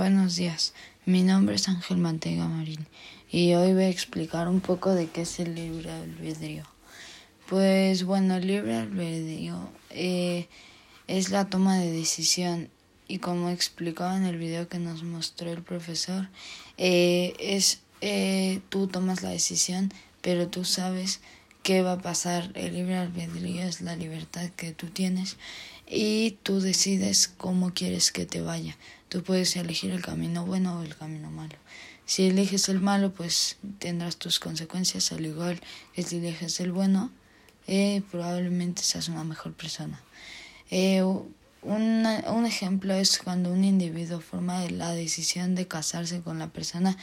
Buenos días, mi nombre es Ángel Mantega Marín y hoy voy a explicar un poco de qué es el libre albedrío. Pues bueno, el libre albedrío eh, es la toma de decisión y como explicaba en el video que nos mostró el profesor, eh, es eh, tú tomas la decisión, pero tú sabes qué va a pasar. El libre albedrío es la libertad que tú tienes y tú decides cómo quieres que te vaya. Tú puedes elegir el camino bueno o el camino malo. Si eliges el malo, pues tendrás tus consecuencias, al igual que si eliges el bueno, eh, probablemente seas una mejor persona. Eh, un ejemplo es cuando un individuo forma la decisión de casarse con la persona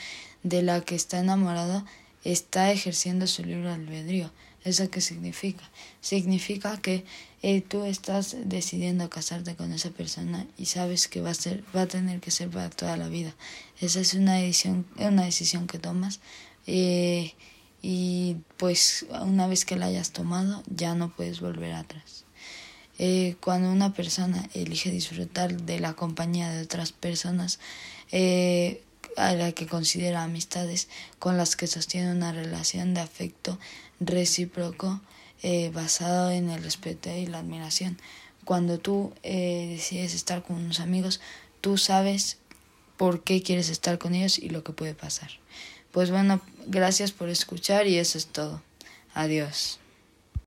de la que está enamorado, está ejerciendo su libre albedrío. ¿Eso qué significa? Significa que eh, tú estás decidiendo casarte con esa persona y sabes que va a ser, va a tener que ser para toda la vida. Esa es una decisión, una decisión que tomas eh, y pues una vez que la hayas tomado ya no puedes volver atrás. Eh, cuando una persona elige disfrutar de la compañía de otras personas, a la que considera amistades con las que sostiene una relación de afecto recíproco eh, basado en el respeto y la admiración. Cuando tú eh, decides estar con unos amigos, tú sabes por qué quieres estar con ellos y lo que puede pasar. Pues bueno, gracias por escuchar y eso es todo. Adiós.